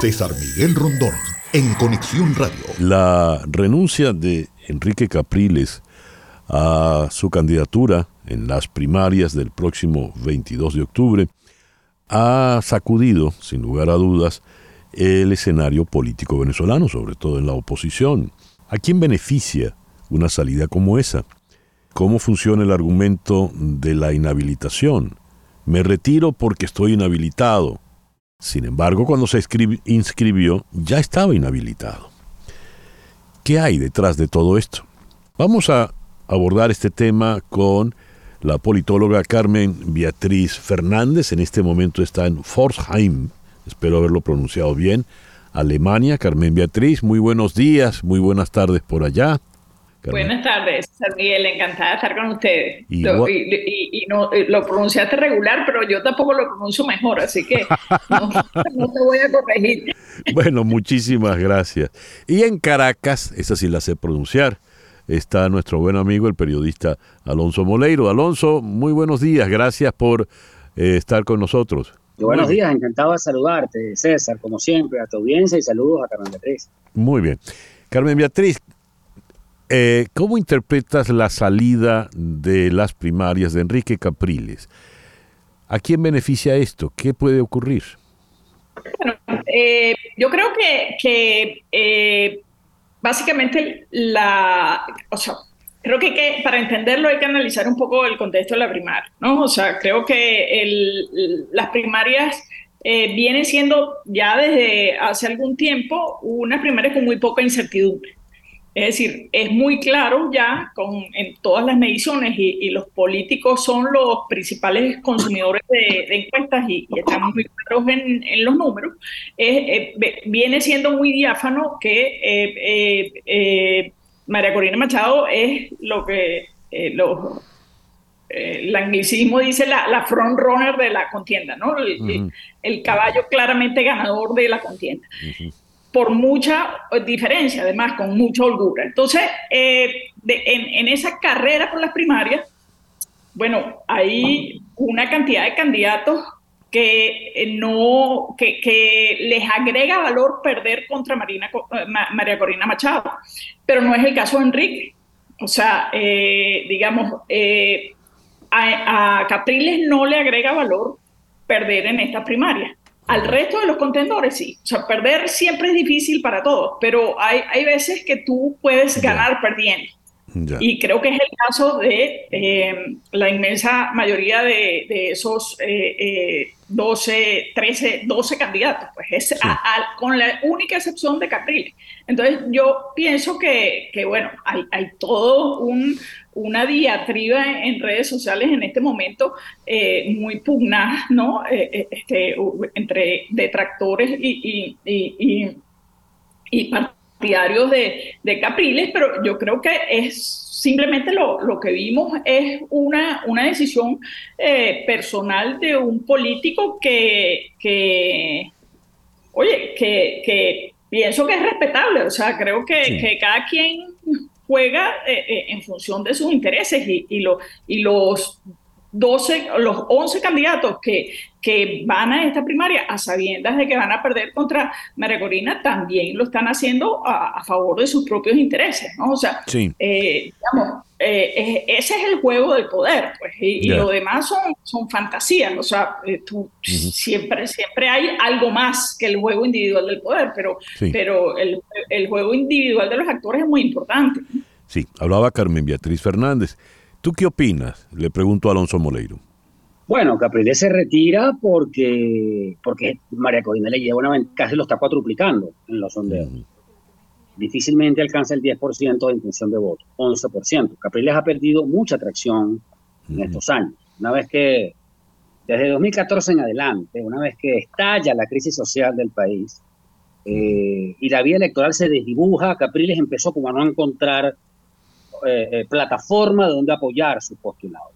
César Miguel Rondón, en Conexión Radio. La renuncia de Enrique Capriles a su candidatura en las primarias del próximo 22 de octubre ha sacudido, sin lugar a dudas, el escenario político venezolano, sobre todo en la oposición. ¿A quién beneficia una salida como esa? ¿Cómo funciona el argumento de la inhabilitación? Me retiro porque estoy inhabilitado. Sin embargo, cuando se inscribió, ya estaba inhabilitado. ¿Qué hay detrás de todo esto? Vamos a abordar este tema con la politóloga Carmen Beatriz Fernández. En este momento está en Forsheim, espero haberlo pronunciado bien, Alemania. Carmen Beatriz, muy buenos días, muy buenas tardes por allá. Buenas tardes, San Miguel, encantada de estar con ustedes. y, no, eh, lo pronunciaste regular, pero yo tampoco lo pronuncio mejor, así que no, te voy a corregir. Bueno, muchísimas gracias. Y en Caracas, esa sí la sé pronunciar, está nuestro buen amigo, el periodista Alonso Moleiro. Alonso, muy buenos días, gracias por eh, estar con nosotros. buenos días, encantado de saludarte, César, como siempre, a tu audiencia y saludos a Carmen Beatriz. Muy bien. Carmen Beatriz, eh, ¿Cómo interpretas la salida de las primarias de Enrique Capriles? ¿A quién beneficia esto? ¿Qué puede ocurrir? Bueno, eh, yo creo que, eh, básicamente la, o sea, creo que, para entenderlo hay que analizar un poco el contexto de la primaria, ¿no? O sea, creo que las primarias vienen siendo ya desde hace algún tiempo unas primarias con muy poca incertidumbre. Es decir, es muy claro ya con, en todas las mediciones y, los políticos son los principales consumidores de, encuestas y, estamos muy claros en, los números, eh, viene siendo muy diáfano que eh, eh, María Corina Machado es lo que los el anglicismo dice la, la front runner de la contienda, ¿no? El, caballo claramente ganador de la contienda por mucha diferencia, además, con mucha holgura. Entonces, eh, en, esa carrera por las primarias, bueno, hay una cantidad de candidatos que eh, no que, les agrega valor perder contra eh, María Corina Machado, pero no es el caso de Enrique. O sea, digamos, a, a Capriles no le agrega valor perder en esta primaria. Al resto de los contendores sí. O sea, perder siempre es difícil para todos, pero hay, hay veces que tú puedes ganar perdiendo. Y creo que es el caso de eh, la inmensa mayoría de, esos 12, 13, 12 candidatos, pues es con la única excepción de Capriles. Entonces yo pienso que, que bueno, hay, hay todo un, una diatriba en redes sociales en este momento eh, muy pugna, ¿no? Eh, eh, este, entre detractores y, y, partidarios de, Capriles, pero yo creo que es simplemente lo, lo que vimos es una, una decisión personal de un político que, que oye, que, pienso que es respetable, o sea, creo que, que cada quien juega eh, eh, en función de sus intereses y, y, y los 12, los 11 candidatos que, que van a esta primaria a sabiendas de que van a perder contra María Corina también lo están haciendo a, favor de sus propios intereses, ¿no? O sea, eh, digamos, ese es el juego del poder, pues, y, lo demás son, son fantasías, o sea, tú, siempre, siempre hay algo más que el juego individual del poder, pero, pero el, el juego individual de los actores es muy importante. Sí, hablaba Carmen Beatriz Fernández. ¿Tú qué opinas? Le pregunto a Alonso Moleiro. Bueno, Capriles se retira porque, porque María Corina le lleva una casi lo está cuatruplicando en los sondeos. Difícilmente alcanza el 10% de intención de voto, 11%. Capriles ha perdido mucha atracción en estos años. Una vez que, desde 2014 en adelante, una vez que estalla la crisis social del país eh, y la vía electoral se desdibuja, Capriles empezó como a no encontrar eh, eh, plataforma donde apoyar su postulado.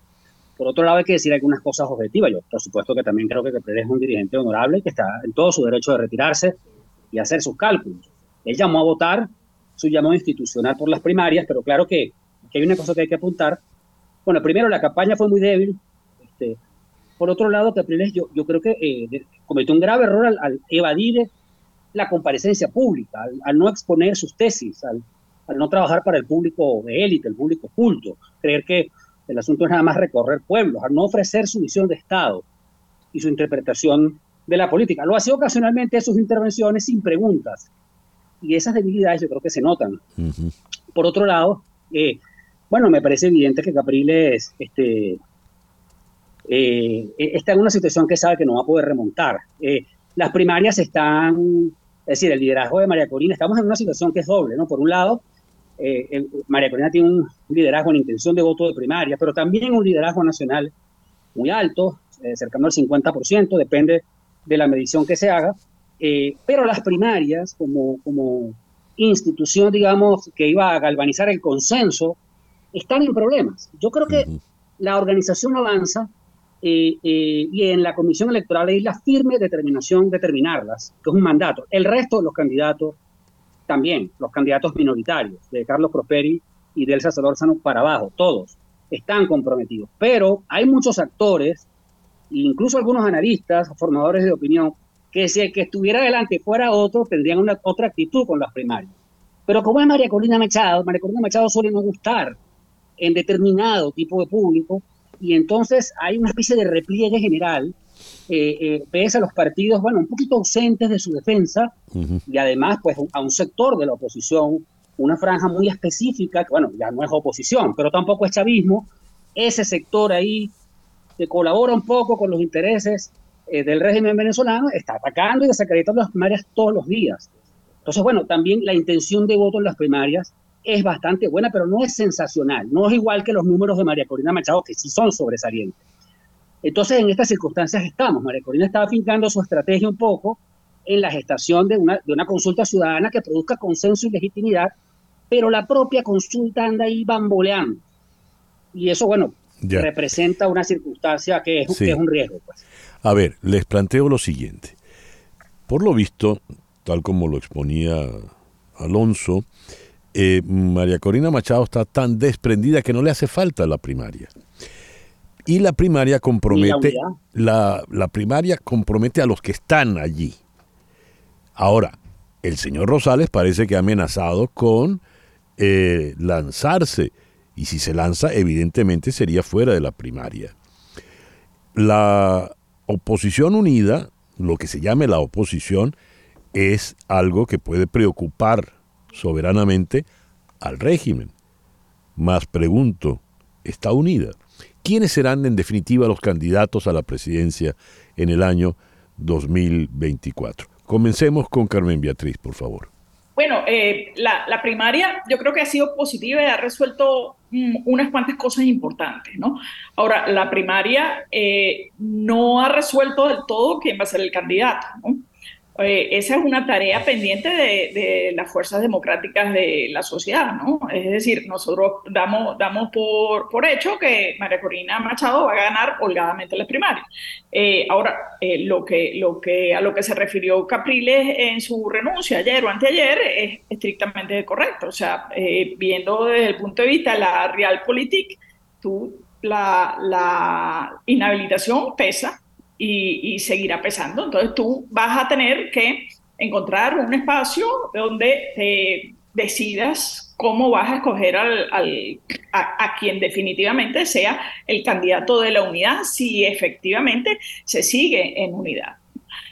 Por otro lado, hay que decir algunas cosas objetivas. Yo, por supuesto, que también creo que Capriles es un dirigente honorable que está en todo su derecho de retirarse y hacer sus cálculos. Él llamó a votar su llamado institucional por las primarias, pero claro que, hay una cosa que hay que apuntar. Bueno, primero, la campaña fue muy débil. Este, por otro lado, Capriles, yo, yo creo que eh, cometió un grave error al, evadir la comparecencia pública, al, no exponer sus tesis, al, no trabajar para el público de élite, el público culto, creer que el asunto es nada más recorrer pueblos, al no ofrecer su visión de Estado y su interpretación de la política. Lo hace ocasionalmente sus intervenciones sin preguntas. Y esas debilidades yo creo que se notan. Por otro lado, eh, bueno, me parece evidente que Capriles este, eh, está en una situación que sabe que no va a poder remontar. Eh, las primarias están, es decir, el liderazgo de María Corina, estamos en una situación que es doble, ¿no? Por un lado, eh, María Corina tiene un liderazgo en intención de voto de primaria, pero también un liderazgo nacional muy alto, cercano al 50%, depende de la medición que se haga, pero las primarias como, como institución, digamos, que iba a galvanizar el consenso, están en problemas. Yo creo que la organización avanza eh, eh, y en la comisión electoral hay la firme determinación de terminarlas, que es un mandato. El resto de los candidatos también, los candidatos minoritarios, de Carlos Prosperi y del Elsa para abajo, todos están comprometidos. Pero hay muchos actores, incluso algunos analistas, formadores de opinión, que si el que estuviera adelante fuera otro, tendrían una, otra actitud con las primarias. Pero como es María Corina Machado, María Corina Machado suele no gustar en determinado tipo de público, y entonces hay una especie de repliegue general, eh, eh, pese a los partidos, bueno, un poquito ausentes de su defensa, y además, pues, a un sector de la oposición, una franja muy específica, que, bueno, ya no es oposición, pero tampoco es chavismo, ese sector ahí que colabora un poco con los intereses eh, del régimen venezolano, está atacando y desacreditando las primarias todos los días. Entonces, bueno, también la intención de voto en las primarias es bastante buena, pero no es sensacional. No es igual que los números de María Corina Machado, que sí son sobresalientes. Entonces, en estas circunstancias estamos. María Corina está afincando su estrategia un poco en la gestación de una, de una consulta ciudadana que produzca consenso y legitimidad, pero la propia consulta anda ahí bamboleando. Y eso, bueno, representa una circunstancia que es, que es un riesgo. Pues. A ver, les planteo lo siguiente. Por lo visto, tal como lo exponía Alonso, eh, María Corina Machado está tan desprendida que no le hace falta la primaria. Y la primaria compromete, la, primaria compromete a los que están allí. Ahora, el señor Rosales parece que ha amenazado con eh, lanzarse. Y si se lanza, evidentemente sería fuera de la primaria. La oposición unida, lo que se llame la oposición, es algo que puede preocupar soberanamente al régimen. Más pregunto, ¿está unida? ¿Quiénes serán en definitiva los candidatos a la presidencia en el año 2024? Comencemos con Carmen Beatriz, por favor. Bueno, eh, la, primaria yo creo que ha sido positiva y ha resuelto mm, unas cuantas cosas importantes, ¿no? Ahora, la primaria eh, no ha resuelto del todo quién va a ser el candidato, ¿no? Eh, esa es una tarea pendiente de, las fuerzas democráticas de la sociedad, ¿no? Es decir, nosotros damos, damos por, por hecho que María Corina Machado va a ganar holgadamente las primarias. Eh, ahora, eh, lo, que, lo que, a lo que se refirió Capriles en su renuncia ayer o anteayer es estrictamente correcto. O sea, viendo desde el punto de vista de la realpolitik, tú, la inhabilitación pesa y, seguirá pesando. Entonces tú vas a tener que encontrar un espacio donde decidas cómo vas a escoger al, a, quien definitivamente sea el candidato de la unidad, si efectivamente se sigue en unidad.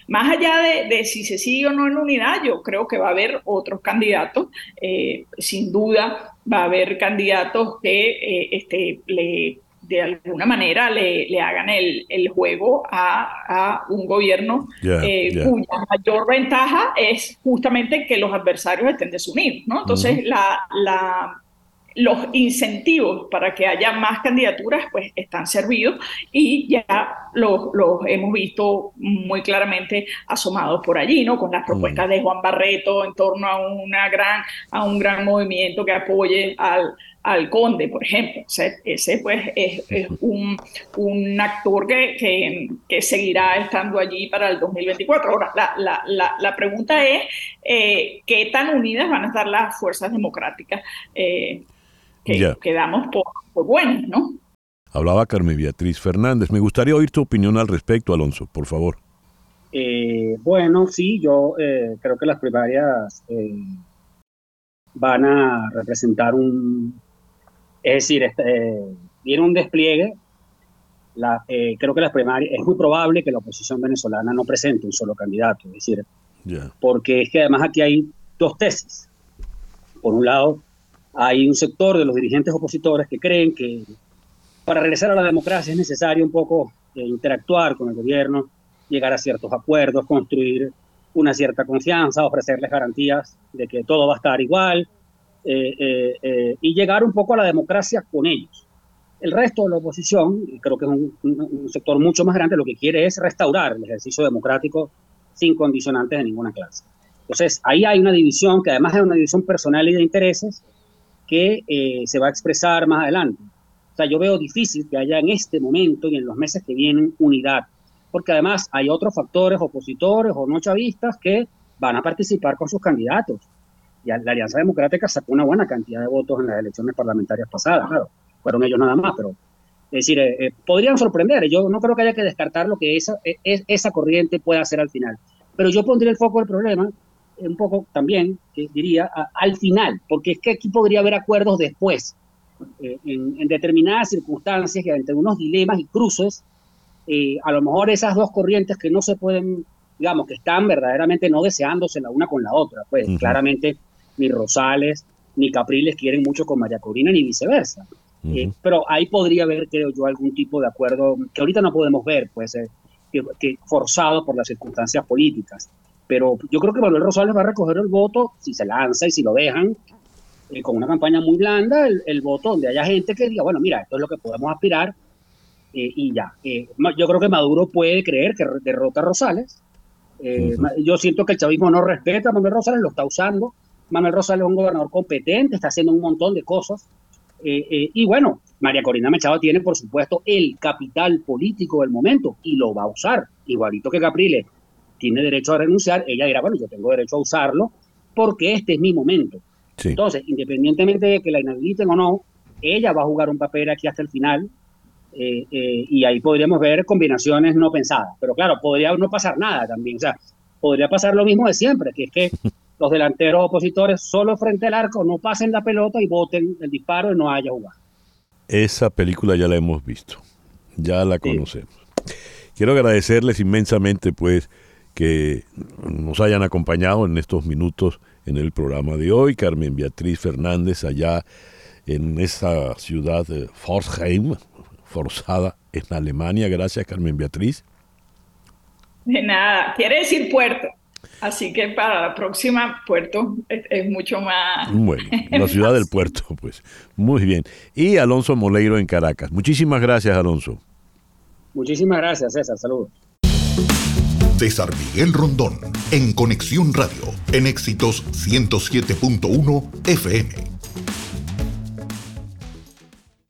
Más allá de, si se sigue o no en unidad, yo creo que va a haber otros candidatos. Eh, sin duda va a haber candidatos que eh, este, le de alguna manera le, le hagan el, el juego a, a, un gobierno eh, cuya mayor ventaja es justamente que los adversarios estén desunidos, ¿no? Entonces, la, la, los incentivos para que haya más candidaturas pues están servidos y ya los, los hemos visto muy claramente asomados por allí, ¿no? Con las propuestas de Juan Barreto en torno a, una gran, a un gran movimiento que apoye al, al conde, por ejemplo. ese pues es, un, un, actor que, que, seguirá estando allí para el 2024. Ahora, la, la, la, pregunta es, eh, ¿qué tan unidas van a estar las fuerzas democráticas eh, que, damos por, por buenas, no? Hablaba Carmen Beatriz Fernández. Me gustaría oír tu opinión al respecto, Alonso, por favor. Eh, bueno, sí, yo eh, creo que las primarias eh, van a representar un, es decir, este, viene un despliegue. La, creo que las primarias, es muy probable que la oposición venezolana no presente un solo candidato, es decir, porque es que además aquí hay dos tesis. Por un lado, hay un sector de los dirigentes opositores que creen que para regresar a la democracia es necesario un poco interactuar con el gobierno, llegar a ciertos acuerdos, construir una cierta confianza, ofrecerles garantías de que todo va a estar igual eh, eh, eh, y llegar un poco a la democracia con ellos. El resto de la oposición, creo que es un, sector mucho más grande, lo que quiere es restaurar el ejercicio democrático sin condicionantes de ninguna clase. Entonces, ahí hay una división que además es una división personal y de intereses que se va a expresar más adelante. O sea, yo veo difícil que haya en este momento y en los meses que vienen unidad porque además hay otros factores opositores o no chavistas que van a participar con sus candidatos. Y la Alianza Democrática sacó una buena cantidad de votos en las elecciones parlamentarias pasadas, claro, fueron ellos nada más, pero es decir, eh, eh, podrían sorprender. Yo no creo que haya que descartar lo que esa, e, esa corriente pueda hacer al final. Pero yo pondría el foco del problema un poco también, que diría, al final, porque es que aquí podría haber acuerdos después, eh, en, en, determinadas circunstancias, que entre unos dilemas y cruces a lo mejor esas dos corrientes que no se pueden, digamos, que están verdaderamente no deseándose la una con la otra, pues claramente ni Rosales ni Capriles quieren mucho con María Corina ni viceversa. Eh, pero ahí podría haber, creo yo, algún tipo de acuerdo que ahorita no podemos ver, pues, eh, que, forzado por las circunstancias políticas. Pero yo creo que Manuel Rosales va a recoger el voto, si se lanza y si lo dejan, con una campaña muy blanda, el, el, voto donde haya gente que diga, bueno, mira, esto es lo que podemos aspirar, eh, y ya. Eh, yo creo que Maduro puede creer que derrota a Rosales. Eh, yo siento que el chavismo no respeta a Manuel Rosales, lo está usando. Manuel Rosales es un gobernador competente, está haciendo un montón de cosas. y bueno, María Corina Machado tiene, por supuesto, el capital político del momento y lo va a usar. Igualito que Capriles tiene derecho a renunciar, ella dirá, bueno, yo tengo derecho a usarlo porque este es mi momento. Entonces, independientemente de que la inhabiliten o no, ella va a jugar un papel aquí hasta el final eh, eh, y ahí podríamos ver combinaciones no pensadas. Pero claro, podría no pasar nada también. O sea, podría pasar lo mismo de siempre, que es que los delanteros opositores solo frente al arco no pasen la pelota y voten el disparo y no haya jugado. Esa película ya la hemos visto, ya la conocemos. Quiero agradecerles inmensamente pues que nos hayan acompañado en estos minutos en el programa de hoy. Carmen Beatriz Fernández allá en esa ciudad de Forsheim, forzada en Alemania. Gracias, Carmen Beatriz. De nada, quiere decir puerto. Así que para la próxima, puerto es, mucho más... Bueno, la ciudad del puerto, pues. Muy bien. Y Alonso Moleiro en Caracas. Muchísimas gracias, Alonso. Muchísimas gracias, César. Saludos. César Miguel Rondón, en Conexión Radio, en Éxitos 107.1 FM.